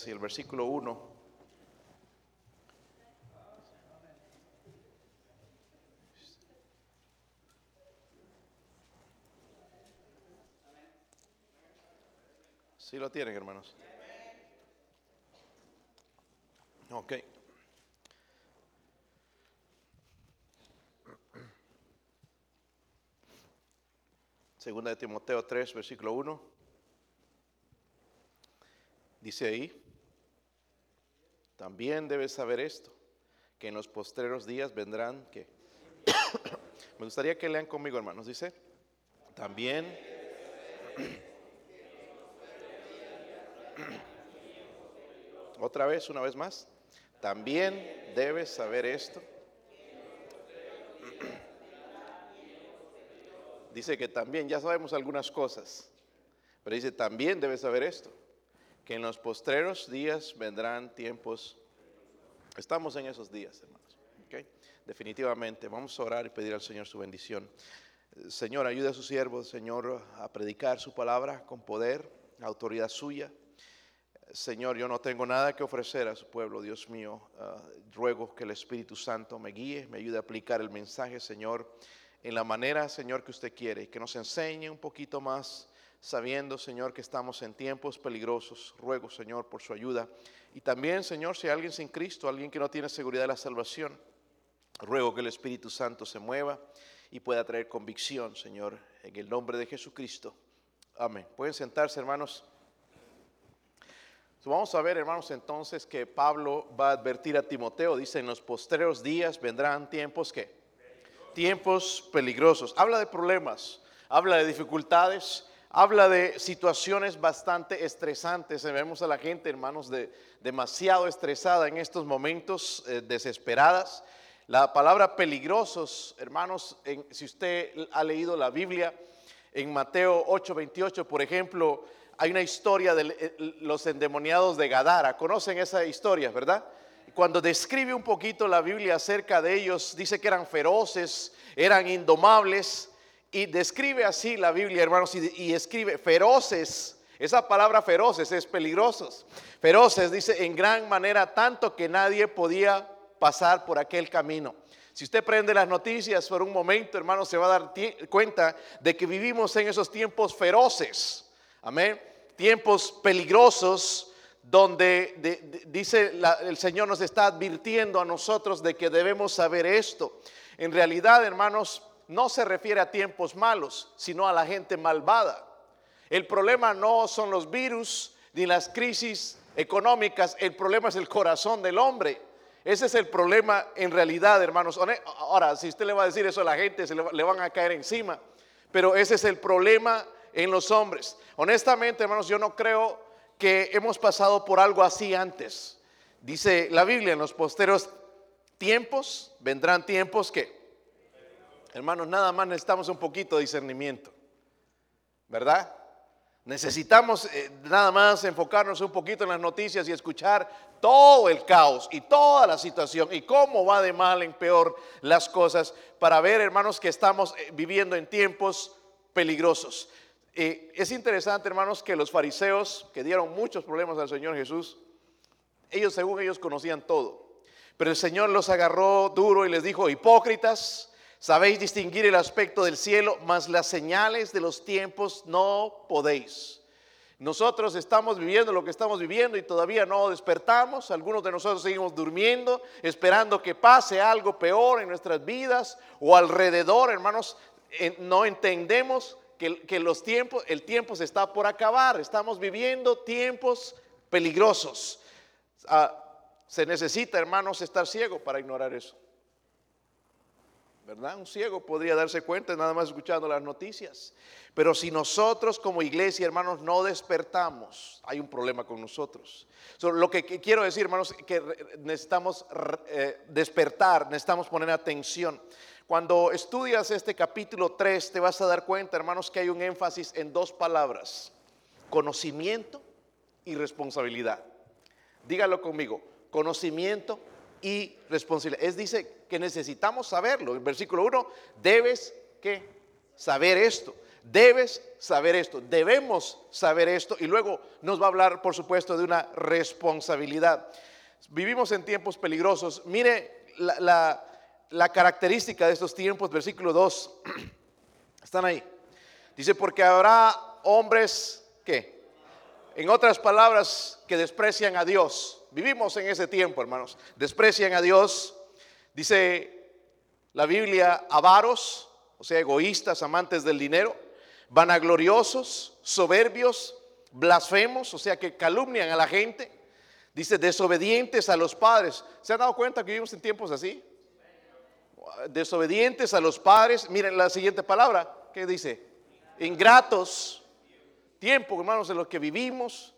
3 y el versículo 1. Sí lo tienen, hermanos. Ok. Segunda de Timoteo 3, versículo 1. Dice ahí, también debes saber esto, que en los postreros días vendrán que... Me gustaría que lean conmigo, hermanos. Dice, también... Otra vez, una vez más. También debes saber esto. Dice que también, ya sabemos algunas cosas, pero dice, también debes saber esto, que en los postreros días vendrán tiempos. Estamos en esos días, hermanos. Definitivamente, vamos a orar y pedir al Señor su bendición. Señor, ayude a su siervo, Señor, a predicar su palabra con poder, autoridad suya. Señor, yo no tengo nada que ofrecer a su pueblo, Dios mío. Ah, ruego que el Espíritu Santo me guíe, me ayude a aplicar el mensaje, Señor, en la manera, Señor, que usted quiere, que nos enseñe un poquito más, sabiendo, Señor, que estamos en tiempos peligrosos. Ruego, Señor, por su ayuda. Y también, Señor, si hay alguien sin Cristo, alguien que no tiene seguridad de la salvación, ruego que el Espíritu Santo se mueva y pueda traer convicción, Señor, en el nombre de Jesucristo. Amén. Pueden sentarse, hermanos vamos a ver, hermanos, entonces que Pablo va a advertir a Timoteo, dice, en los postreros días vendrán tiempos que, tiempos peligrosos. Habla de problemas, habla de dificultades, habla de situaciones bastante estresantes. Vemos a la gente, hermanos, de, demasiado estresada en estos momentos, eh, desesperadas. La palabra peligrosos, hermanos, si usted ha leído la Biblia, en Mateo 8:28, por ejemplo, hay una historia de eh, los endemoniados de Gadara. ¿Conocen esa historia, verdad? Cuando describe un poquito la Biblia acerca de ellos, dice que eran feroces, eran indomables, y describe así la Biblia, hermanos, y, escribe feroces. Esa palabra feroces es peligrosos. Feroces dice en gran manera tanto que nadie podía pasar por aquel camino. Si usted prende las noticias por un momento, hermano, se va a dar cuenta de que vivimos en esos tiempos feroces. Amén tiempos peligrosos donde dice el Señor nos está advirtiendo a nosotros de que debemos saber esto. En realidad, hermanos, no se refiere a tiempos malos, sino a la gente malvada. El problema no son los virus ni las crisis económicas, el problema es el corazón del hombre. Ese es el problema en realidad, hermanos. Ahora, si usted le va a decir eso a la gente, se le, van a caer encima. Pero ese es el problema en los hombres. Honestamente, hermanos, yo no creo que hemos pasado por algo así antes. Dice la Biblia, en los posteros tiempos vendrán tiempos que, hermanos, nada más necesitamos un poquito de discernimiento, ¿verdad? Necesitamos eh, nada más enfocarnos un poquito en las noticias y escuchar todo el caos y toda la situación y cómo va de mal en peor las cosas para ver, hermanos, que estamos eh, viviendo en tiempos peligrosos. Eh, es interesante, hermanos, que los fariseos, que dieron muchos problemas al Señor Jesús, ellos según ellos conocían todo. Pero el Señor los agarró duro y les dijo, hipócritas, sabéis distinguir el aspecto del cielo, mas las señales de los tiempos no podéis. Nosotros estamos viviendo lo que estamos viviendo y todavía no despertamos. Algunos de nosotros seguimos durmiendo, esperando que pase algo peor en nuestras vidas o alrededor, hermanos. No entendemos que, los tiempos, el tiempo se está por acabar, estamos viviendo tiempos peligrosos. Ah, se necesita, hermanos, estar ciego para ignorar eso. ¿Verdad? Un ciego podría darse cuenta nada más escuchando las noticias. Pero si nosotros como iglesia, hermanos, no despertamos, hay un problema con nosotros. lo que, quiero decir, hermanos, que necesitamos eh, despertar, necesitamos poner atención. Cuando estudias este capítulo 3 te vas a dar cuenta, hermanos, que hay un énfasis en dos palabras, conocimiento y responsabilidad. Dígalo conmigo, conocimiento y responsabilidad. Es dice que necesitamos saberlo. En versículo 1, debes que saber esto. Debes saber esto, debemos saber esto y luego nos va a hablar, por supuesto, de una responsabilidad. Vivimos en tiempos peligrosos. Mire la, característica de estos tiempos, versículo 2. Están ahí. Dice, porque habrá hombres que, en otras palabras, que desprecian a Dios. Vivimos en ese tiempo, hermanos. Desprecian a Dios. Dice la Biblia, avaros, o sea, egoístas, amantes del dinero, vanagloriosos, soberbios, blasfemos, o sea, que calumnian a la gente. Dice, desobedientes a los padres. ¿Se han dado cuenta que vivimos en tiempos así? Desobedientes a los padres. Miren la siguiente palabra. ¿Qué dice? Ingratos. Tiempo, hermanos, en los que vivimos.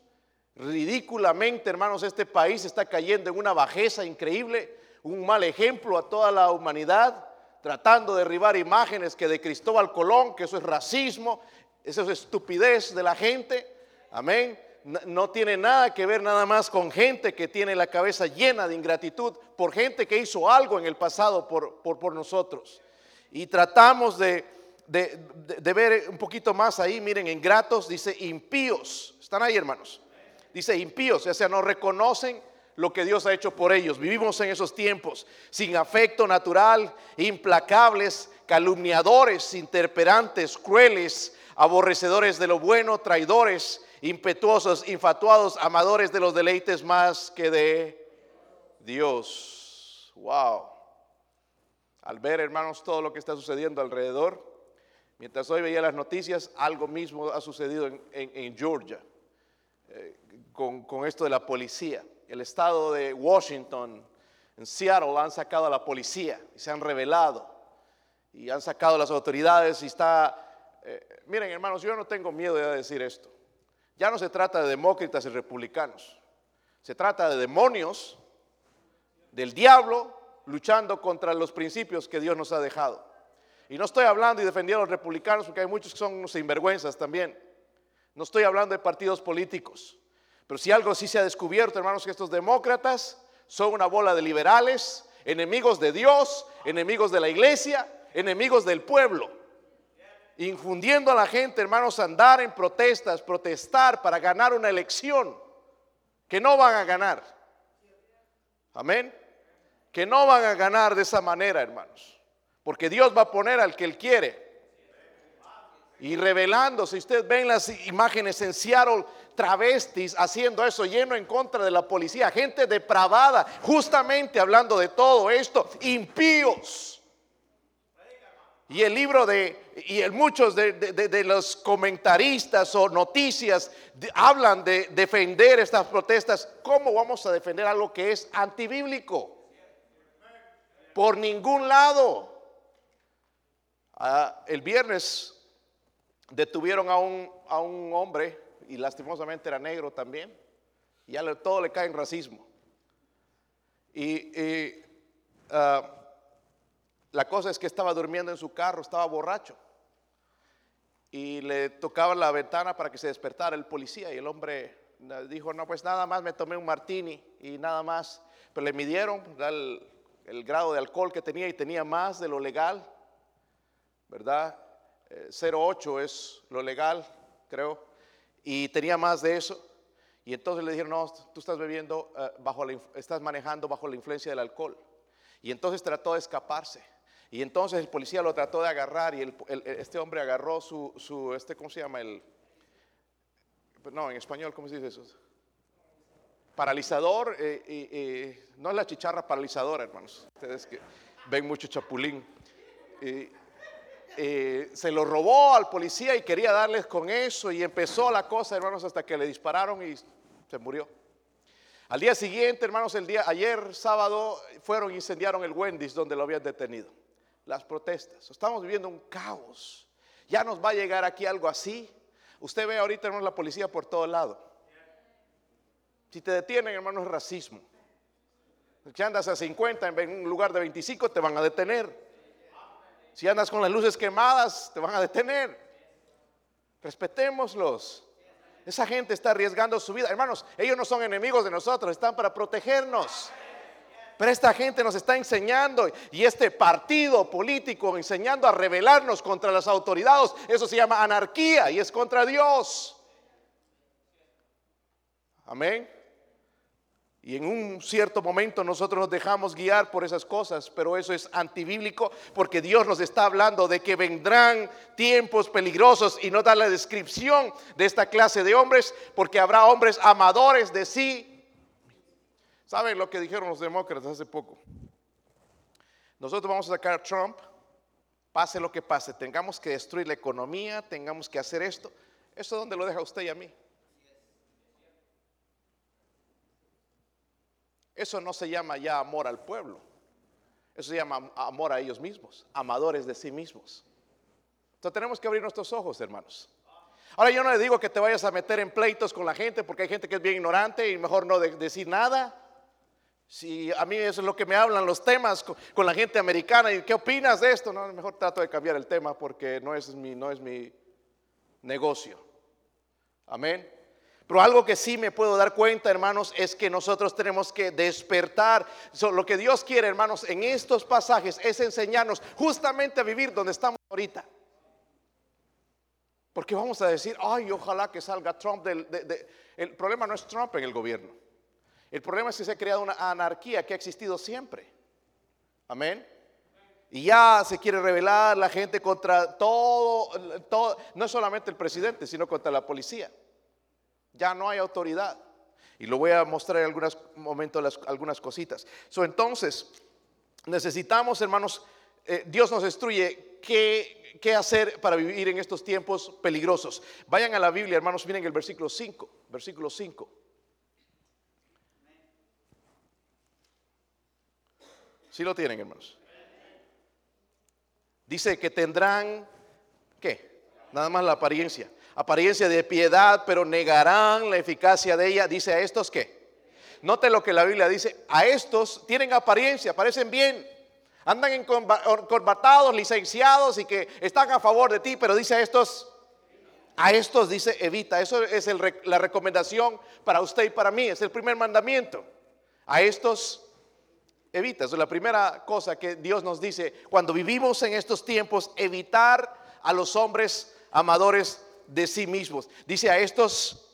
Ridículamente, hermanos, este país está cayendo en una bajeza increíble. Un mal ejemplo a toda la humanidad. Tratando de derribar imágenes que de Cristóbal Colón, que eso es racismo. Eso es estupidez de la gente. Amén no tiene nada que ver nada más con gente que tiene la cabeza llena de ingratitud por gente que hizo algo en el pasado por, por, nosotros. Y tratamos de, de, ver un poquito más ahí, miren, ingratos, dice impíos. ¿Están ahí, hermanos? Dice impíos, o sea, no reconocen lo que Dios ha hecho por ellos. Vivimos en esos tiempos sin afecto natural, implacables, calumniadores, interperantes, crueles, aborrecedores de lo bueno, traidores impetuosos, infatuados, amadores de los deleites más que de Dios. Wow. Al ver, hermanos, todo lo que está sucediendo alrededor, mientras hoy veía las noticias, algo mismo ha sucedido en, Georgia, eh, con, con esto de la policía. El estado de Washington, en Seattle, han sacado a la policía y se han revelado y han sacado a las autoridades y está... Eh, miren, hermanos, yo no tengo miedo de decir esto. Ya no se trata de demócratas y republicanos. Se trata de demonios, del diablo, luchando contra los principios que Dios nos ha dejado. Y no estoy hablando y defendiendo a los republicanos porque hay muchos que son unos sinvergüenzas también. No estoy hablando de partidos políticos. Pero si algo sí se ha descubierto, hermanos, que estos demócratas son una bola de liberales, enemigos de Dios, enemigos de la iglesia, enemigos del pueblo infundiendo a la gente, hermanos, andar en protestas, protestar para ganar una elección que no van a ganar. Amén. Que no van a ganar de esa manera, hermanos. Porque Dios va a poner al que Él quiere. Y revelándose, usted ven las imágenes en Seattle, travestis haciendo eso, lleno en contra de la policía, gente depravada, justamente hablando de todo esto, impíos y el libro de, y muchos de, los comentaristas o noticias hablan de defender estas protestas. ¿Cómo vamos a defender algo que es antibíblico? Por ningún lado. Ah, el viernes detuvieron a un, a un hombre, y lastimosamente era negro también, y ya todo le cae en racismo. Y, ah, la cosa es que estaba durmiendo en su carro, estaba borracho. Y le tocaba la ventana para que se despertara el policía. Y el hombre dijo, no, pues nada más me tomé un martini y nada más. Pero le midieron el, el grado de alcohol que tenía y tenía más de lo legal, ¿verdad? 0,8 eh, es lo legal, creo. Y tenía más de eso. Y entonces le dijeron, no, tú estás bebiendo, eh, bajo la, estás manejando bajo la influencia del alcohol. Y entonces trató de escaparse. Y entonces el policía lo trató de agarrar y este hombre agarró su, su, este, ¿cómo se llama? El, no, en español, ¿cómo se dice eso? Paralizador, eh, no es la chicharra paralizadora, hermanos. Ustedes que ven mucho chapulín. Se lo robó al policía y quería darles con eso y empezó la cosa, hermanos, hasta que le dispararon y se murió. Al día siguiente, hermanos, el día ayer sábado fueron e incendiaron el Wendy's donde lo habían detenido las protestas. Estamos viviendo un caos. Ya nos va a llegar aquí algo así. Usted ve ahorita, hermano, la policía por todo lado. Si te detienen, hermano, es racismo. Si andas a 50 en un lugar de 25, te van a detener. Si andas con las luces quemadas, te van a detener. Respetémoslos. Esa gente está arriesgando su vida. Hermanos, ellos no son enemigos de nosotros, están para protegernos Pero esta gente nos está enseñando y este partido político enseñando a rebelarnos contra las autoridades. Eso se llama anarquía y es contra Dios. Amén. Y en un cierto momento nosotros nos dejamos guiar por esas cosas, pero eso es antibíblico porque Dios nos está hablando de que vendrán tiempos peligrosos y no da la descripción de esta clase de hombres porque habrá hombres amadores de sí. ¿Saben lo que dijeron los demócratas hace poco? Nosotros vamos a sacar a Trump, pase lo que pase, tengamos que destruir la economía, tengamos que hacer esto. ¿Eso dónde lo deja usted y a mí? Eso no se llama ya amor al pueblo. Eso se llama amor a ellos mismos, amadores de sí mismos. Entonces tenemos que abrir nuestros ojos, hermanos. Ahora yo no le digo que te vayas a meter en pleitos con la gente porque hay gente que es bien ignorante y mejor no decir nada. Si a mí eso es lo que me hablan los temas con, la gente americana y qué opinas de esto, no, mejor trato de cambiar el tema porque no es mi, no es mi negocio. Amén. Pero algo que sí me puedo dar cuenta, hermanos, es que nosotros tenemos que despertar. lo que Dios quiere, hermanos, en estos pasajes es enseñarnos justamente a vivir donde estamos ahorita. Porque vamos a decir, ay, ojalá que salga Trump del... el problema no es Trump en el gobierno. El problema es que se ha creado una anarquía que ha existido siempre. Amén. Y ya se quiere rebelar la gente contra todo, todo, no solamente el presidente, sino contra la policía. Ya no hay autoridad. Y lo voy a mostrar en algunos momentos algunas cositas. So, entonces, necesitamos, hermanos, eh, Dios nos instruye qué, qué hacer para vivir en estos tiempos peligrosos. Vayan a la Biblia, hermanos, miren el versículo 5. Versículo 5. Si lo tienen, hermanos. Dice que tendrán, ¿qué? Nada más la apariencia apariencia de piedad, pero negarán la eficacia de ella. Dice a estos que, note lo que la Biblia dice, a estos tienen apariencia, parecen bien, andan encorbatados, licenciados y que están a favor de ti, pero dice a estos, a estos dice evita. Eso es la recomendación para usted y para mí, es el primer mandamiento. A estos evita. Eso es la primera cosa que Dios nos dice cuando vivimos en estos tiempos, evitar a los hombres amadores de sí mismos. Dice a estos,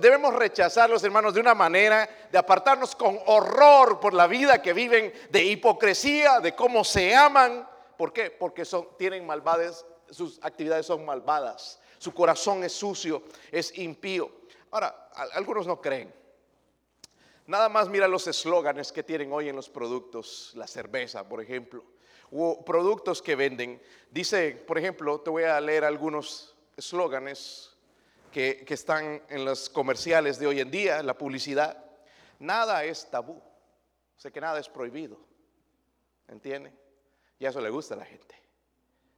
debemos rechazarlos, hermanos, de una manera de apartarnos con horror por la vida que viven, de hipocresía, de cómo se aman. ¿Por qué? Porque son, tienen malvades, sus actividades son malvadas, su corazón es sucio, es impío. Ahora, algunos no creen. Nada más mira los eslóganes que tienen hoy en los productos, la cerveza, por ejemplo, o productos que venden. Dice, por ejemplo, te voy a leer algunos eslóganes que, están en los comerciales de hoy en día, la publicidad. Nada es tabú. Sé que nada es prohibido. ¿Entiende? Y eso le gusta a la gente.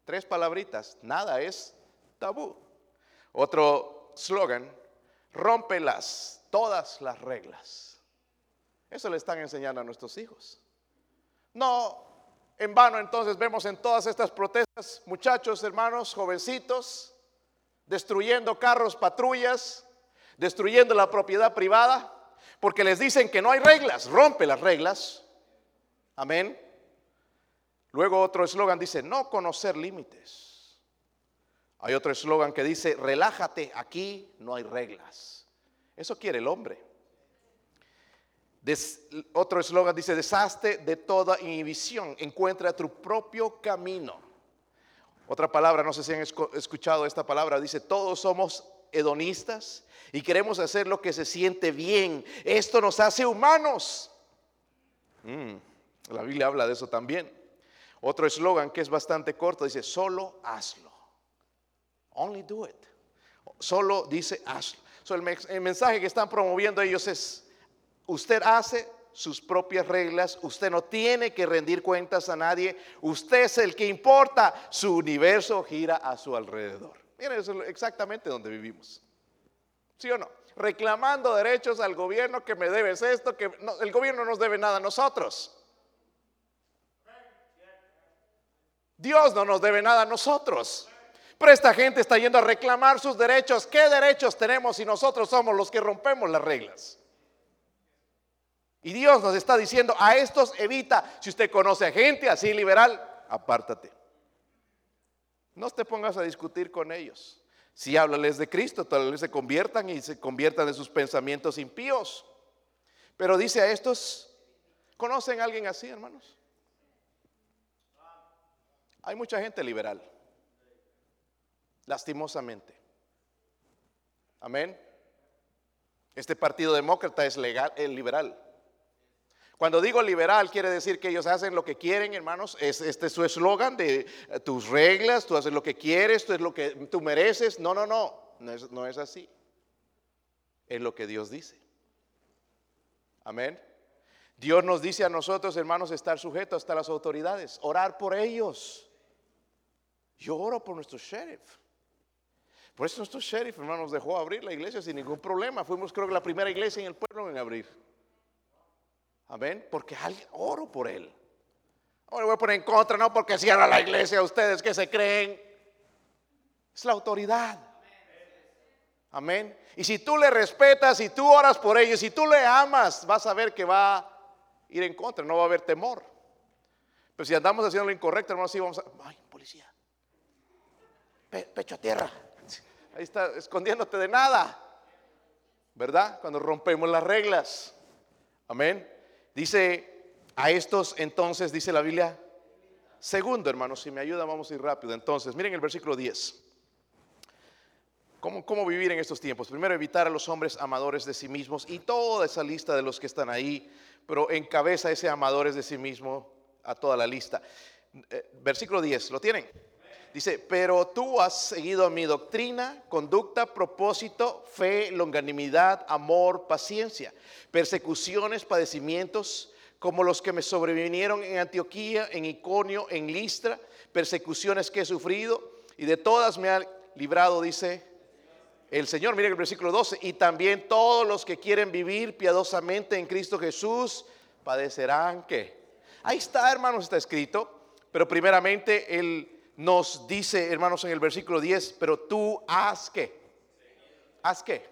Tres palabritas, nada es tabú. Otro slogan, las todas las reglas. Eso le están enseñando a nuestros hijos. No, en vano entonces vemos en todas estas protestas, muchachos, hermanos, jovencitos, destruyendo carros, patrullas, destruyendo la propiedad privada, porque les dicen que no hay reglas, rompe las reglas. Amén. Luego otro eslogan dice, no conocer límites. Hay otro eslogan que dice, relájate, aquí no hay reglas. Eso quiere el hombre. otro eslogan dice, deshazte de toda inhibición, encuentra tu propio camino. Otra palabra, no sé si han escuchado esta palabra, dice, todos somos hedonistas y queremos hacer lo que se siente bien. Esto nos hace humanos. Mm, la Biblia habla de eso también. Otro eslogan que es bastante corto dice, solo hazlo. Only do it. Solo dice hazlo. el mensaje que están promoviendo ellos es, usted hace, sus propias reglas, usted no tiene que rendir cuentas a nadie, usted es el que importa, su universo gira a su alrededor. Miren, eso es exactamente donde vivimos. ¿Sí o no? Reclamando derechos al gobierno que me debes esto, que el gobierno nos debe nada a nosotros. Dios no nos debe nada a nosotros. Pero esta gente está yendo a reclamar sus derechos. ¿Qué derechos tenemos si nosotros somos los que rompemos las reglas? Y Dios nos está diciendo, a estos evita. Si usted conoce a gente así liberal, apártate. No te pongas a discutir con ellos. Si háblales de Cristo, tal vez se conviertan y se conviertan de sus pensamientos impíos. Pero dice a estos, ¿conocen a alguien así, hermanos? Hay mucha gente liberal, lastimosamente. Amén. Este partido demócrata es legal, es liberal. Cuando digo liberal, quiere decir que ellos hacen lo que quieren, hermanos. este es su eslogan de eh, tus reglas, tú haces lo que quieres, tú es lo que tú mereces. No, no, no, no es, no es así. Es lo que Dios dice. Amén. Dios nos dice a nosotros, hermanos, estar sujetos hasta las autoridades, orar por ellos. Yo oro por nuestro sheriff. Por eso nuestro sheriff, hermanos, dejó abrir la iglesia sin ningún problema. Fuimos, creo que, la primera iglesia en el pueblo en abrir. Amén. Porque alguien oro por él. Ahora voy a poner en contra, no porque cierra la iglesia ustedes que se creen. Es la autoridad. Amén. Y si tú le respetas, y tú oras por ellos, si tú le amas, vas a ver que va a ir en contra, no va a haber temor. Pero si andamos haciendo lo incorrecto, hermanos, sí vamos a. ¡Ay, policía! pecho a tierra. Ahí está, escondiéndote de nada. ¿Verdad? Cuando rompemos las reglas. Amén. Dice a estos entonces, dice la Biblia. Segundo, hermanos, si me ayuda, vamos a ir rápido. Entonces, miren el versículo 10. ¿Cómo, ¿Cómo, vivir en estos tiempos? Primero, evitar a los hombres amadores de sí mismos y toda esa lista de los que están ahí, pero encabeza ese amadores de sí mismo a toda la lista. Eh, versículo 10, ¿lo tienen? Dice, pero tú has seguido mi doctrina, conducta, propósito, fe, longanimidad, amor, paciencia, persecuciones, padecimientos, como los que me sobrevinieron en Antioquía, en Iconio, en Listra, persecuciones que he sufrido, y de todas me ha librado, dice el Señor. Miren el versículo 12, y también todos los que quieren vivir piadosamente en Cristo Jesús, padecerán que. Ahí está, hermanos, está escrito, pero primeramente el nos dice, hermanos, en el versículo 10, pero tú haz qué. ¿Haz qué?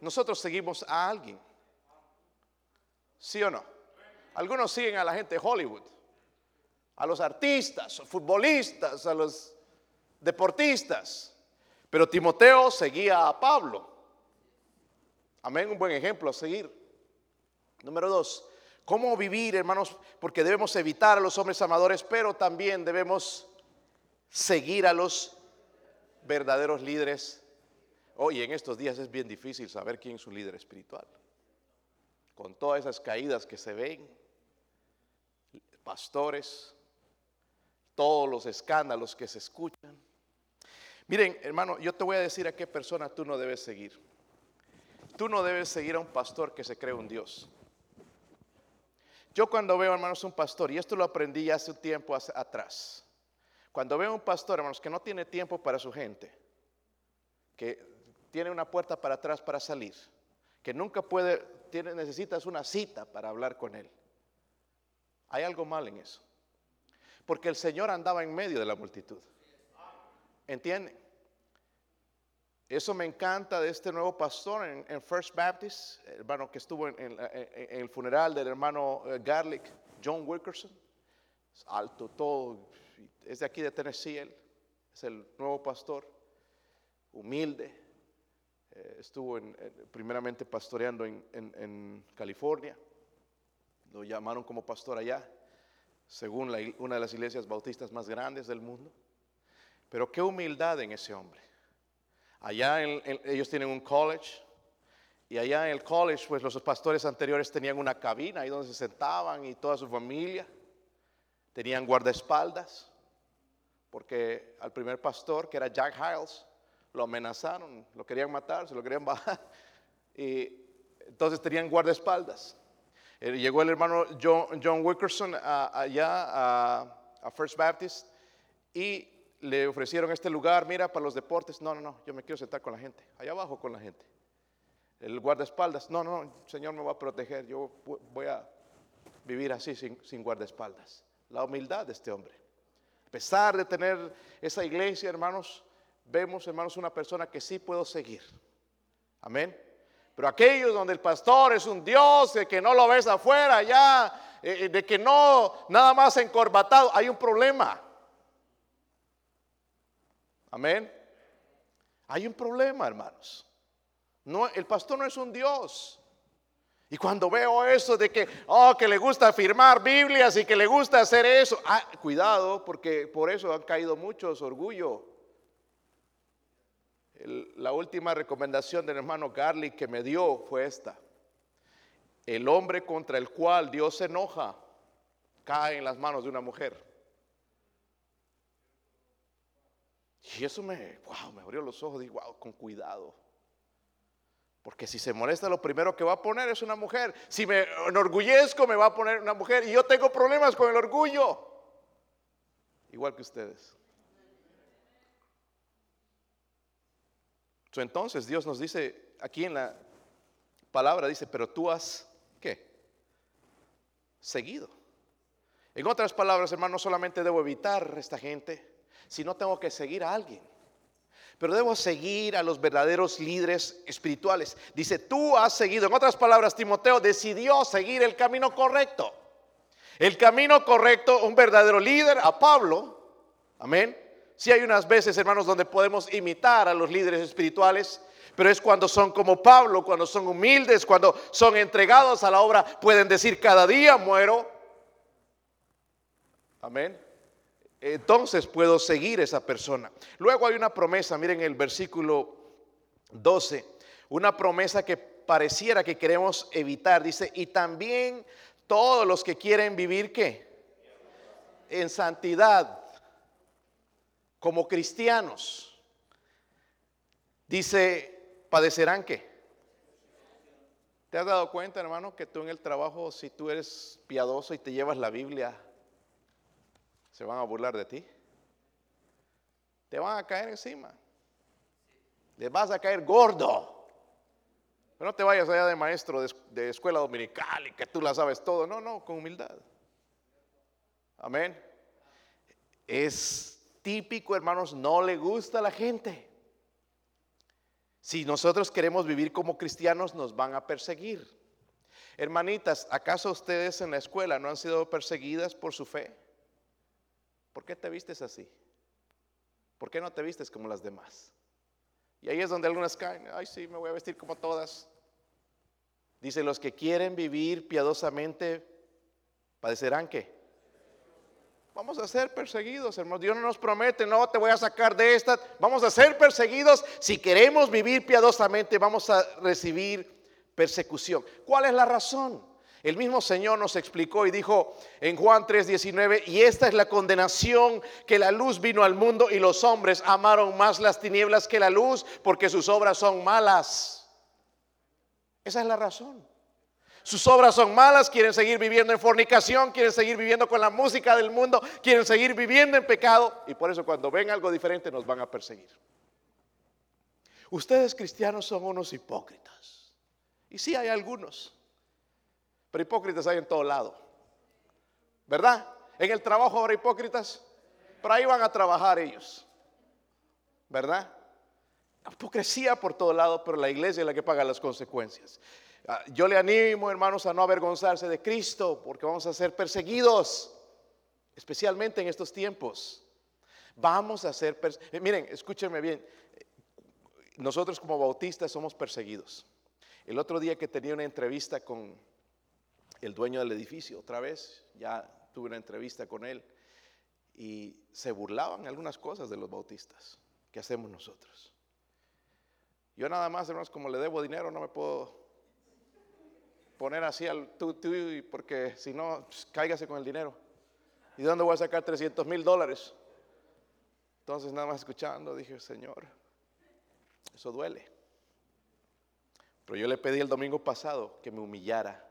Nosotros seguimos a alguien. ¿Sí o no? Algunos siguen a la gente de Hollywood, a los artistas, futbolistas, a los deportistas. Pero Timoteo seguía a Pablo. Amén, un buen ejemplo a seguir. Número dos, ¿cómo vivir, hermanos? Porque debemos evitar a los hombres amadores, pero también debemos seguir a los verdaderos líderes. Hoy en estos días es bien difícil saber quién es un líder espiritual. Con todas esas caídas que se ven, pastores, todos los escándalos que se escuchan. Miren, hermano, yo te voy a decir a qué persona tú no debes seguir. Tú no debes seguir a un pastor que se cree un Dios. Yo cuando veo, hermanos, un pastor, y esto lo aprendí hace un tiempo atrás, cuando veo a un pastor, hermanos, que no tiene tiempo para su gente, que tiene una puerta para atrás para salir, que nunca puede, tiene, necesitas una cita para hablar con él. Hay algo mal en eso. Porque el Señor andaba en medio de la multitud. ¿Entienden? Eso me encanta de este nuevo pastor en, First Baptist, hermano que estuvo en, el funeral del hermano eh, Garlic, John Wilkerson. alto, todo es de aquí de Tennessee, él es el nuevo pastor, humilde. Eh, estuvo primeramente pastoreando en, California, lo llamaron como pastor allá, según una de las iglesias bautistas más grandes del mundo. Pero qué humildad en ese hombre. Allá ellos tienen un college, y allá en el college, pues los pastores anteriores tenían una cabina ahí donde se sentaban y toda su familia. Tenían guardaespaldas porque al primer pastor, que era Jack Hiles, lo amenazaron, lo querían matar, se lo querían bajar. Y entonces tenían guardaespaldas. Eh, llegó el hermano John, John Wickerson allá a, First Baptist y le ofrecieron este lugar, mira, para los deportes. No, no, no, yo me quiero sentar con la gente, allá abajo con la gente. El guardaespaldas, no, no, no, el Señor me va a proteger, yo voy a vivir así sin, sin guardaespaldas. La humildad de este hombre. A pesar de tener esa iglesia, hermanos, vemos, hermanos, una persona que sí puedo seguir. Amén. Pero aquellos donde el pastor es un Dios, de que no lo ves afuera ya, eh, eh, de que no, nada más encorbatado, hay un problema. Amén. Hay un problema, hermanos. No, el pastor no es un Dios. Y cuando veo eso de que, oh, que le gusta firmar Biblias y que le gusta hacer eso, ah, cuidado, porque por eso han caído muchos orgullo. la última recomendación del hermano Garlic que me dio fue esta. El hombre contra el cual Dios se enoja cae en las manos de una mujer. Y eso me, wow, me abrió los ojos. Digo, wow, con cuidado. Porque si se molesta, lo primero que va a poner es una mujer. Si me enorgullezco, me va a poner una mujer. Y yo tengo problemas con el orgullo. Igual que ustedes. Entonces Dios nos dice aquí en la palabra, dice, pero tú has, ¿qué? Seguido. En otras palabras, hermano, no solamente debo evitar a esta gente, sino tengo que seguir a alguien. Pero debo seguir a los verdaderos líderes espirituales. Dice, tú has seguido. En otras palabras, Timoteo decidió seguir el camino correcto. El camino correcto, un verdadero líder, a Pablo. Amén. Si hay unas veces, hermanos, donde podemos imitar a los líderes espirituales, pero es cuando son como Pablo, cuando son humildes, cuando son entregados a la obra, pueden decir cada día muero. Amén entonces puedo seguir esa persona. Luego hay una promesa, miren el versículo 12, una promesa que pareciera que queremos evitar. Dice, y también todos los que quieren vivir qué? En santidad, como cristianos. Dice, padecerán qué? ¿Te has dado cuenta, hermano, que tú en el trabajo, si tú eres piadoso y te llevas la Biblia se van a burlar de ti. Te van a caer encima. Les vas a caer gordo. Pero no te vayas allá de maestro de, escuela dominical y que tú la sabes todo. No, no, con humildad. Amén. Es típico, hermanos, no le gusta a la gente. Si nosotros queremos vivir como cristianos, nos van a perseguir. Hermanitas, ¿acaso ustedes en la escuela no han sido perseguidas por su fe? ¿Por qué te vistes así? ¿Por qué no te vistes como las demás? Y ahí es donde algunas caen, ay sí, me voy a vestir como todas. Dice, los que quieren vivir piadosamente, padecerán qué? Vamos a ser perseguidos, hermanos. Dios no nos promete, no te voy a sacar de esta. Vamos a ser perseguidos. Si queremos vivir piadosamente, vamos a recibir persecución. ¿Cuál es la razón? El mismo Señor nos explicó y dijo en Juan 3:19, y esta es la condenación que la luz vino al mundo y los hombres amaron más las tinieblas que la luz porque sus obras son malas. Esa es la razón. Sus obras son malas, quieren seguir viviendo en fornicación, quieren seguir viviendo con la música del mundo, quieren seguir viviendo en pecado y por eso cuando ven algo diferente nos van a perseguir. Ustedes cristianos son unos hipócritas. Y sí hay algunos. Pero hipócritas hay en todo lado. ¿Verdad? En el trabajo habrá hipócritas. Pero ahí van a trabajar ellos. ¿Verdad? Hipocresía por todo lado, pero la iglesia es la que paga las consecuencias. Ah, yo le animo, hermanos, a no avergonzarse de Cristo, porque vamos a ser perseguidos, especialmente en estos tiempos. Vamos a ser perseguidos. Eh, miren, escúchenme bien. Nosotros como bautistas somos perseguidos. El otro día que tenía una entrevista con el dueño del edificio, otra vez, ya tuve una entrevista con él y se burlaban algunas cosas de los bautistas que hacemos nosotros. Yo nada más, hermanos, como le debo dinero, no me puedo poner así al tú, tú, porque si no, pues, cáigase con el dinero. ¿Y de dónde voy a sacar 300 mil dólares? Entonces, nada más escuchando, dije, Señor, eso duele. Pero yo le pedí el domingo pasado que me humillara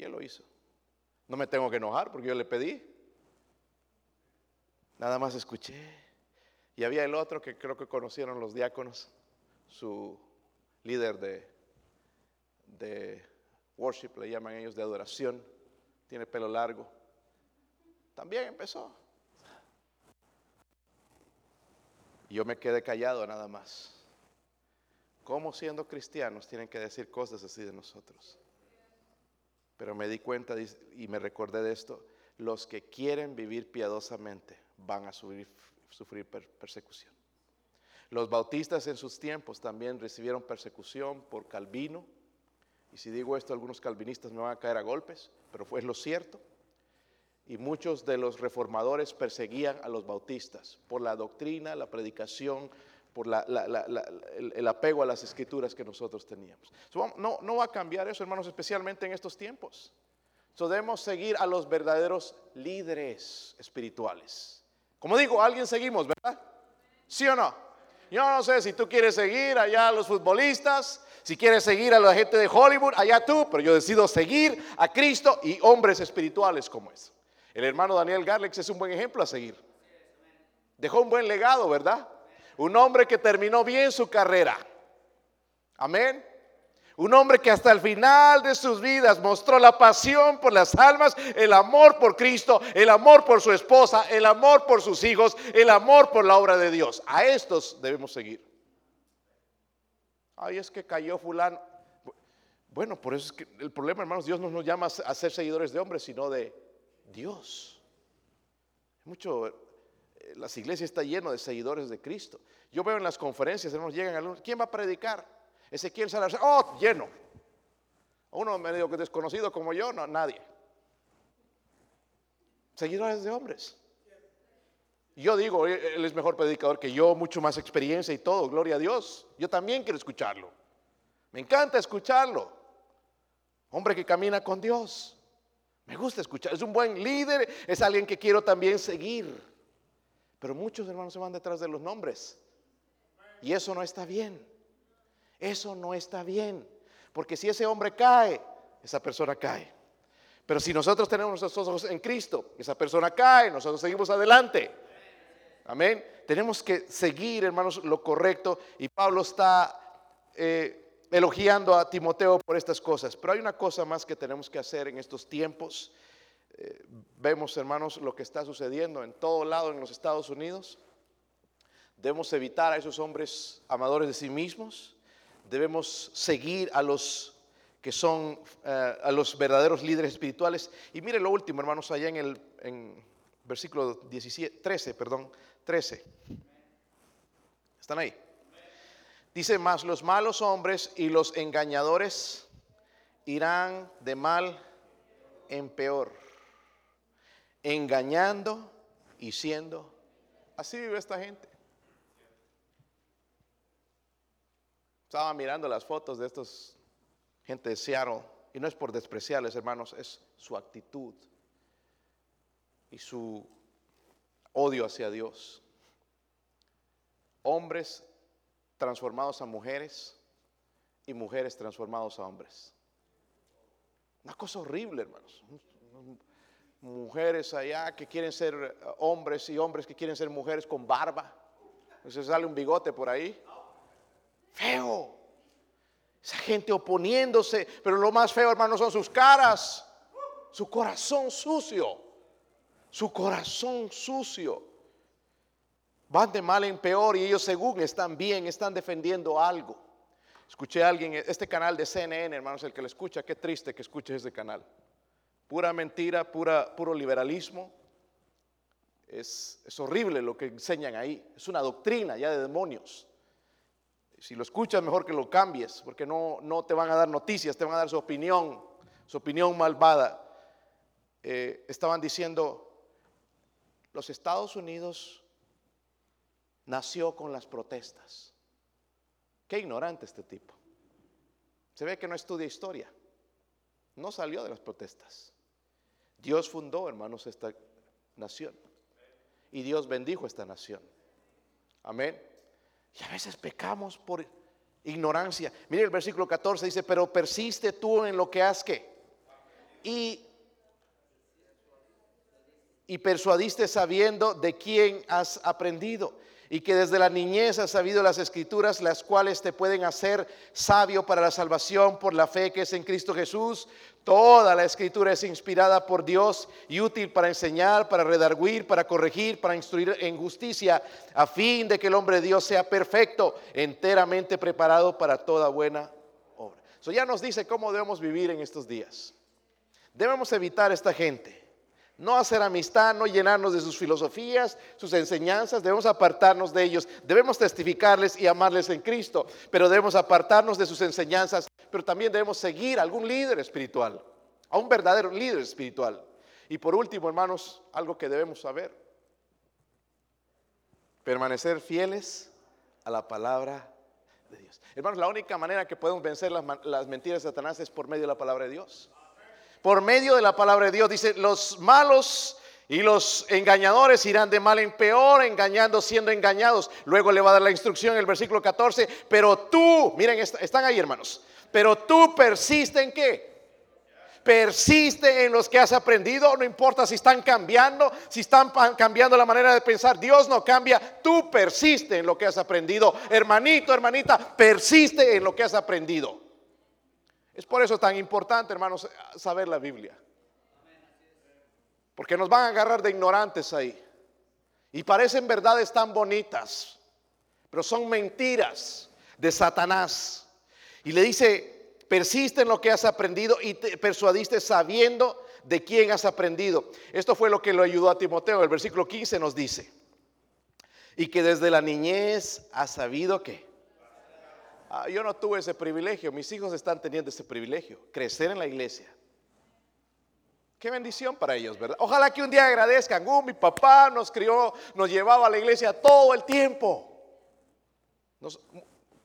y él lo hizo. No me tengo que enojar porque yo le pedí. Nada más escuché. Y había el otro que creo que conocieron los diáconos, su líder de, de worship, le llaman ellos, de adoración. Tiene pelo largo. También empezó. Yo me quedé callado nada más. ¿Cómo siendo cristianos tienen que decir cosas así de nosotros? Pero me di cuenta y me recordé de esto. Los que quieren vivir piadosamente van a sufrir, sufrir persecución. Los bautistas en sus tiempos también recibieron persecución por Calvino. Y si digo esto, algunos calvinistas me van a caer a golpes, pero fue lo cierto. Y muchos de los reformadores perseguían a los bautistas por la doctrina, la predicación, por el, apego a las escrituras que nosotros teníamos. no, va a cambiar eso, hermanos, especialmente en estos tiempos. Debemos seguir a los verdaderos líderes espirituales. Como digo, alguien seguimos, ¿verdad? ¿Sí o no? Yo no sé si tú quieres seguir allá a los futbolistas, si quieres seguir a la gente de Hollywood, allá tú, pero yo decido seguir a Cristo y hombres espirituales como es. El hermano Daniel Garlex es un buen ejemplo a seguir. Dejó un buen legado, ¿verdad? Un hombre que terminó bien su carrera. Amén. Un hombre que hasta el final de sus vidas mostró la pasión por las almas, el amor por Cristo, el amor por su esposa, el amor por sus hijos, el amor por la obra de Dios. A estos debemos seguir. Ay, es que cayó fulano. Bueno, por eso es que el problema, hermanos, Dios no nos llama a ser seguidores de hombres, sino de Dios. Mucho, las iglesias están llenas de seguidores de Cristo. Yo veo en las conferencias, hermanos, llegan algunos, ¿quién va a predicar? Ezequiel Salazar, oh, lleno. Uno medio que desconocido como yo, no, nadie. Seguidores de hombres. Yo digo, él es mejor predicador que yo, mucho más experiencia y todo, gloria a Dios. Yo también quiero escucharlo. Me encanta escucharlo. Hombre que camina con Dios. Me gusta escuchar. Es un buen líder, es alguien que quiero también seguir. Pero muchos hermanos se van detrás de los nombres. Y eso no está bien. Eso no está bien. Porque si ese hombre cae, esa persona cae. Pero si nosotros tenemos nuestros ojos en Cristo, esa persona cae, nosotros seguimos adelante. Amén. Tenemos que seguir, hermanos, lo correcto. Y Pablo está eh, elogiando a Timoteo por estas cosas. Pero hay una cosa más que tenemos que hacer en estos tiempos. Eh, vemos, hermanos, lo que está sucediendo en todo lado en los Estados Unidos. Debemos evitar a esos hombres amadores de sí mismos debemos seguir a los que son eh, a los verdaderos líderes espirituales. Y mire lo último, hermanos, allá en el versículo 17, 13, perdón, 13. ¿Están ahí? Dice, más los malos hombres y los engañadores irán de mal en peor, engañando y siendo. Así vive esta gente. Estaba mirando las fotos de estos gente de Seattle y no es por despreciarles, hermanos, es su actitud y su odio hacia Dios. Hombres transformados a mujeres y mujeres transformados a hombres. Una cosa horrible, hermanos. Mujeres allá que quieren ser hombres y hombres que quieren ser mujeres con barba. Se sale un bigote por ahí. Feo. Esa gente oponiéndose, pero lo más feo, hermano, son sus caras, su corazón sucio, su corazón sucio. Van de mal en peor y ellos según están bien, están defendiendo algo. Escuché a alguien, este canal de CNN, hermanos, el que le escucha, qué triste que escuche este canal. Pura mentira, puro liberalismo. Es, horrible lo que enseñan ahí. Es una doctrina ya de demonios. Si lo escuchas, mejor que lo cambies, porque no, no te van a dar noticias, te van a dar su opinión, su opinión malvada. Eh, estaban diciendo, los Estados Unidos nació con las protestas. Qué ignorante este tipo. Se ve que no estudia historia. No salió de las protestas. Dios fundó, hermanos, esta nación. Y Dios bendijo esta nación. Amén. Y a veces pecamos por ignorancia. Mire el versículo 14 dice, pero persiste tú en lo que has que. Y, y persuadiste sabiendo de quién has aprendido. Y que desde la niñez has sabido las escrituras, las cuales te pueden hacer sabio para la salvación por la fe que es en Cristo Jesús. Toda la escritura es inspirada por Dios y útil para enseñar, para redarguir, para corregir, para instruir en justicia, a fin de que el hombre de Dios sea perfecto, enteramente preparado para toda buena obra. Eso ya nos dice cómo debemos vivir en estos días. Debemos evitar esta gente no hacer amistad, no llenarnos de sus filosofías, sus enseñanzas, debemos apartarnos de ellos, debemos testificarles y amarles en Cristo, pero debemos apartarnos de sus enseñanzas, pero también debemos seguir a algún líder espiritual, a un verdadero líder espiritual. Y por último, hermanos, algo que debemos saber, permanecer fieles a la palabra de Dios. Hermanos, la única manera que podemos vencer las, las mentiras de Satanás es por medio de la palabra de Dios por medio de la palabra de Dios. Dice, los malos y los engañadores irán de mal en peor, engañando, siendo engañados. Luego le va a dar la instrucción en el versículo 14, pero tú, miren, están ahí hermanos, pero tú persiste en qué? Persiste en los que has aprendido, no importa si están cambiando, si están cambiando la manera de pensar, Dios no cambia, tú persiste en lo que has aprendido. Hermanito, hermanita, persiste en lo que has aprendido. Es por eso tan importante, hermanos, saber la Biblia. Porque nos van a agarrar de ignorantes ahí. Y parecen verdades tan bonitas, pero son mentiras de Satanás. Y le dice, persiste en lo que has aprendido y te persuadiste sabiendo de quién has aprendido. Esto fue lo que lo ayudó a Timoteo. El versículo 15 nos dice, y que desde la niñez has sabido que yo no tuve ese privilegio, mis hijos están teniendo ese privilegio, crecer en la iglesia. Qué bendición para ellos, ¿verdad? Ojalá que un día agradezcan, uh, mi papá nos crió, nos llevaba a la iglesia todo el tiempo.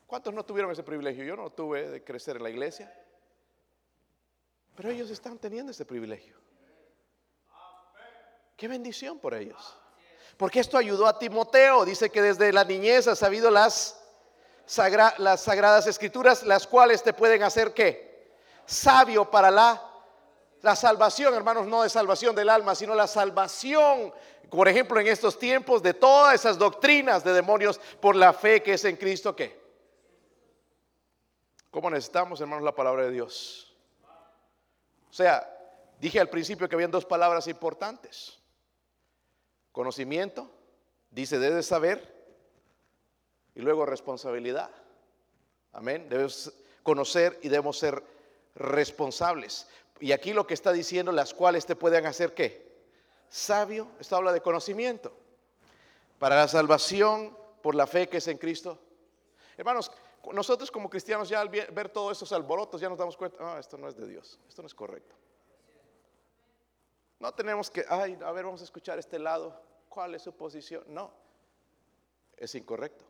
¿Cuántos no tuvieron ese privilegio? Yo no tuve de crecer en la iglesia. Pero ellos están teniendo ese privilegio. Qué bendición por ellos. Porque esto ayudó a Timoteo. Dice que desde la niñez ha sabido las las sagradas escrituras, las cuales te pueden hacer qué? Sabio para la, la salvación, hermanos, no de salvación del alma, sino la salvación, por ejemplo, en estos tiempos de todas esas doctrinas de demonios por la fe que es en Cristo, ¿qué? ¿Cómo necesitamos, hermanos, la palabra de Dios? O sea, dije al principio que habían dos palabras importantes. Conocimiento, dice, debes saber, y luego responsabilidad. Amén. Debemos conocer y debemos ser responsables. Y aquí lo que está diciendo, las cuales te pueden hacer qué? Sabio, esto habla de conocimiento. Para la salvación por la fe que es en Cristo. Hermanos, nosotros como cristianos ya al ver todos estos alborotos ya nos damos cuenta, ah, esto no es de Dios, esto no es correcto. No tenemos que, ay, a ver, vamos a escuchar este lado, ¿cuál es su posición? No, es incorrecto.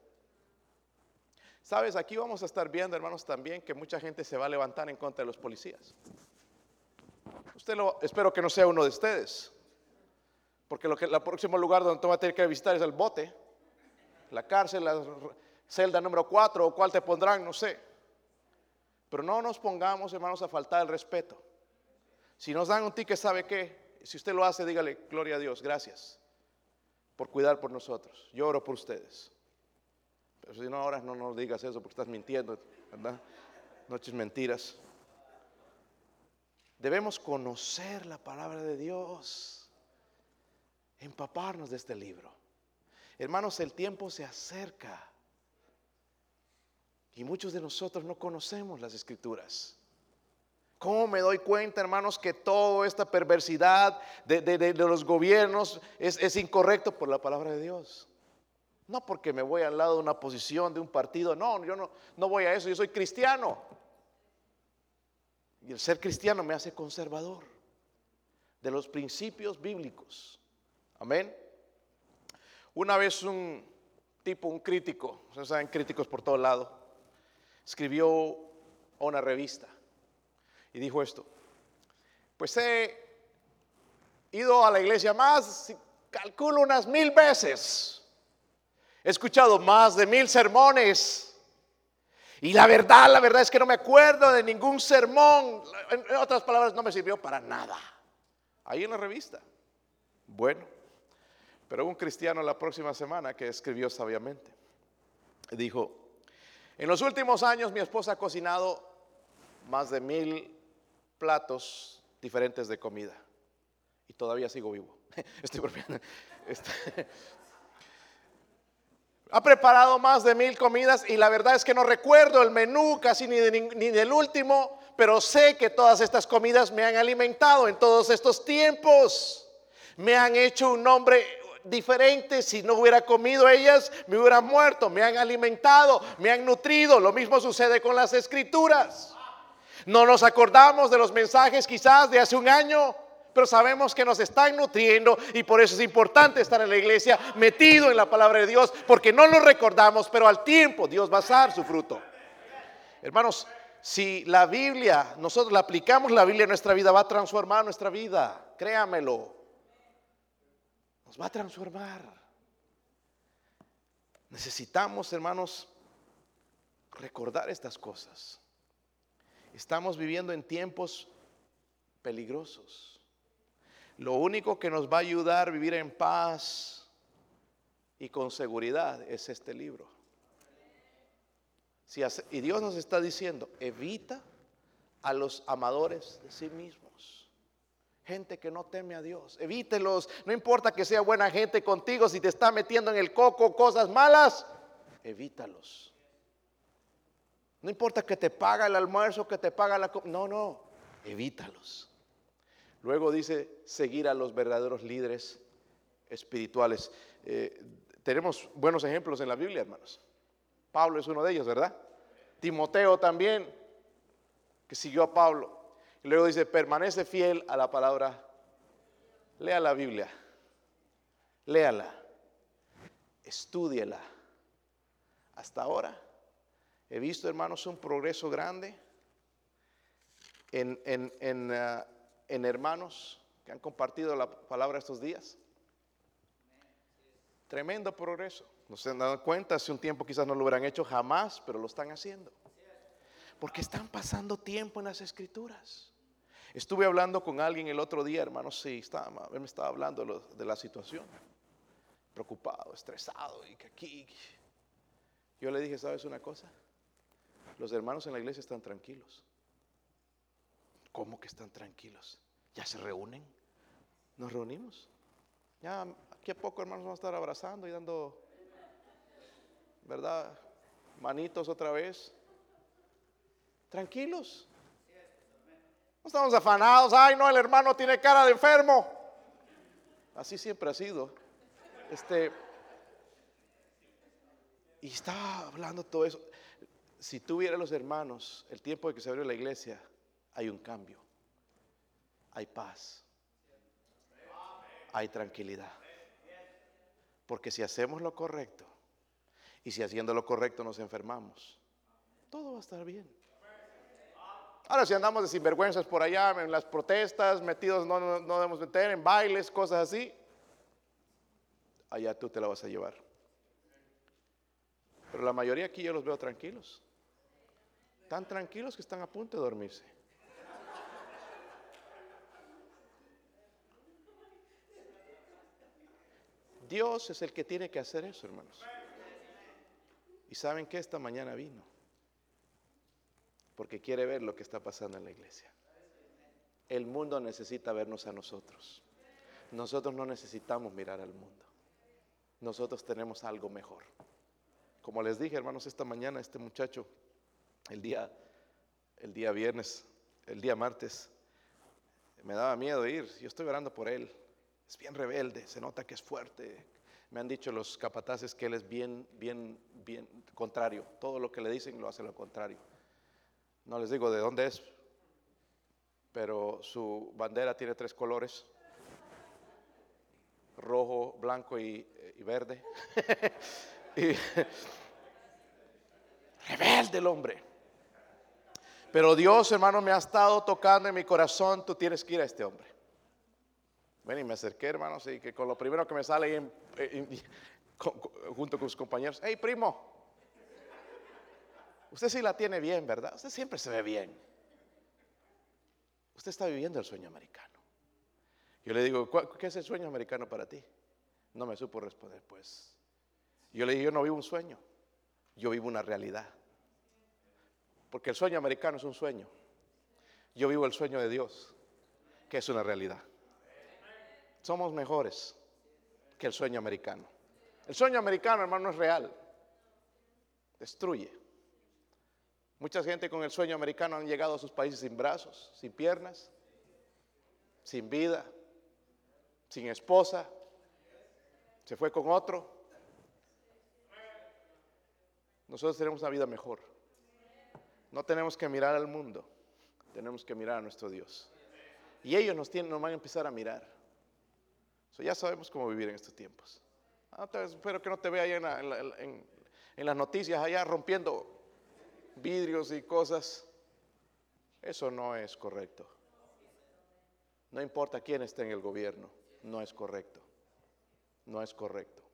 Sabes, aquí vamos a estar viendo, hermanos, también que mucha gente se va a levantar en contra de los policías. Usted lo, espero que no sea uno de ustedes, porque lo que, el próximo lugar donde va a tener que visitar es el bote, la cárcel, la celda número 4 o cuál te pondrán, no sé. Pero no nos pongamos, hermanos, a faltar el respeto. Si nos dan un ticket, ¿sabe qué? Si usted lo hace, dígale, gloria a Dios, gracias por cuidar por nosotros. Yo oro por ustedes. Si no, ahora no nos digas eso porque estás mintiendo, ¿verdad? Noches mentiras. Debemos conocer la palabra de Dios, empaparnos de este libro. Hermanos, el tiempo se acerca y muchos de nosotros no conocemos las escrituras. ¿Cómo me doy cuenta, hermanos, que toda esta perversidad de, los gobiernos es, es incorrecto por la palabra de Dios? No porque me voy al lado de una posición, de un partido. No, yo no, no voy a eso. Yo soy cristiano. Y el ser cristiano me hace conservador de los principios bíblicos. Amén. Una vez un tipo, un crítico, ustedes saben críticos por todo lado, escribió una revista y dijo esto. Pues he ido a la iglesia más, calculo unas mil veces He escuchado más de mil sermones. Y la verdad, la verdad es que no me acuerdo de ningún sermón. En otras palabras, no me sirvió para nada. Ahí en la revista. Bueno, Pero un cristiano la próxima semana que escribió sabiamente. Dijo, en los últimos años mi esposa ha cocinado más de mil platos diferentes de comida. Y todavía sigo vivo. Estoy ha preparado más de mil comidas y la verdad es que no recuerdo el menú casi ni, del último, pero sé que todas estas comidas me han alimentado en todos estos tiempos. Me han hecho un nombre diferente. Si no hubiera comido ellas, me hubieran muerto. Me han alimentado, me han nutrido. Lo mismo sucede con las escrituras. No nos acordamos de los mensajes quizás de hace un año, pero sabemos que nos están nutriendo y por eso es importante estar en la iglesia metido en la palabra de Dios, porque no lo recordamos, pero al tiempo Dios va a dar su fruto. Hermanos, si la Biblia, nosotros la aplicamos la Biblia en nuestra vida, va a transformar nuestra vida, créamelo. Nos va a transformar. Necesitamos, hermanos, recordar estas cosas. Estamos viviendo en tiempos peligrosos. Lo único que nos va a ayudar a vivir en paz y con seguridad es este libro. y Dios nos está diciendo, evita a los amadores de sí mismos. Gente que no teme a Dios. Evítelos. No importa que sea buena gente contigo, si te está metiendo en el coco cosas malas, evítalos. No importa que te paga el almuerzo, que te paga la... No, no, evítalos. Luego dice seguir a los verdaderos líderes espirituales. Eh, tenemos buenos ejemplos en la Biblia, hermanos. Pablo es uno de ellos, ¿verdad? Timoteo también, que siguió a Pablo. Y luego dice, permanece fiel a la palabra. Lea la Biblia. Léala. Estúdiela. Hasta ahora he visto, hermanos, un progreso grande en, en, ah, en hermanos que han compartido la palabra estos días. Tremendo progreso. No se han dado cuenta, hace un tiempo quizás no lo hubieran hecho jamás, pero lo están haciendo. Porque están pasando tiempo en las escrituras. Estuve hablando con alguien el otro día, hermano, sí, estaba, me estaba hablando de la situación. Preocupado, estresado, y que aquí. Yo le dije, ¿sabes una cosa? Los hermanos en la iglesia están tranquilos. ¿Cómo que están tranquilos? ¿Ya se reúnen? ¿Nos reunimos? Ya aquí a poco, hermanos, vamos a estar abrazando y dando, ¿verdad? Manitos otra vez. Tranquilos. No estamos afanados. Ay, no, el hermano tiene cara de enfermo. Así siempre ha sido. Este. Y estaba hablando todo eso. Si tuviera los hermanos, el tiempo de que se abrió la iglesia, hay un cambio, hay paz, hay tranquilidad. Porque si hacemos lo correcto y si haciendo lo correcto nos enfermamos, todo va a estar bien. Ahora si andamos de sinvergüenzas por allá, en las protestas, metidos, no, no, debemos meter en bailes, cosas así, allá tú te la vas a llevar. Pero la mayoría aquí yo los veo tranquilos. Tan tranquilos que están a punto de dormirse. Dios es el que tiene que hacer eso, hermanos. Y saben que esta mañana vino. Porque quiere ver lo que está pasando en la iglesia. El mundo necesita vernos a nosotros. Nosotros no necesitamos mirar al mundo. Nosotros tenemos algo mejor. Como les dije, hermanos, esta mañana este muchacho, el día, el día viernes, el día martes, me daba miedo ir. Yo estoy orando por él. Es bien rebelde, se nota que es fuerte. Me han dicho los capataces que él es bien, bien, bien contrario. Todo lo que le dicen lo hace lo contrario. No les digo de dónde es, pero su bandera tiene tres colores. Rojo, blanco y, verde. rebelde el hombre. Pero Dios, hermano, me ha estado tocando en mi corazón. Tú tienes que ir a este hombre. Bueno, y me acerqué, hermanos, y que con lo primero que me sale junto con sus compañeros, hey, primo, usted sí la tiene bien, ¿verdad? Usted siempre se ve bien. Usted está viviendo el sueño americano. Yo le digo, ¿qué es el sueño americano para ti? No me supo responder, pues. Yo le dije, yo no vivo un sueño, yo vivo una realidad. Porque el sueño americano es un sueño. Yo vivo el sueño de Dios, que es una realidad. Somos mejores que el sueño americano. El sueño americano, hermano, es real. Destruye. Mucha gente con el sueño americano han llegado a sus países sin brazos, sin piernas, sin vida, sin esposa. Se fue con otro. Nosotros tenemos una vida mejor. No tenemos que mirar al mundo, tenemos que mirar a nuestro Dios. Y ellos nos, tienen, nos van a empezar a mirar. Ya sabemos cómo vivir en estos tiempos. Ah, espero que no te vea ahí en, en las noticias, allá rompiendo vidrios y cosas. Eso no es correcto. No importa quién esté en el gobierno, no es correcto. No es correcto.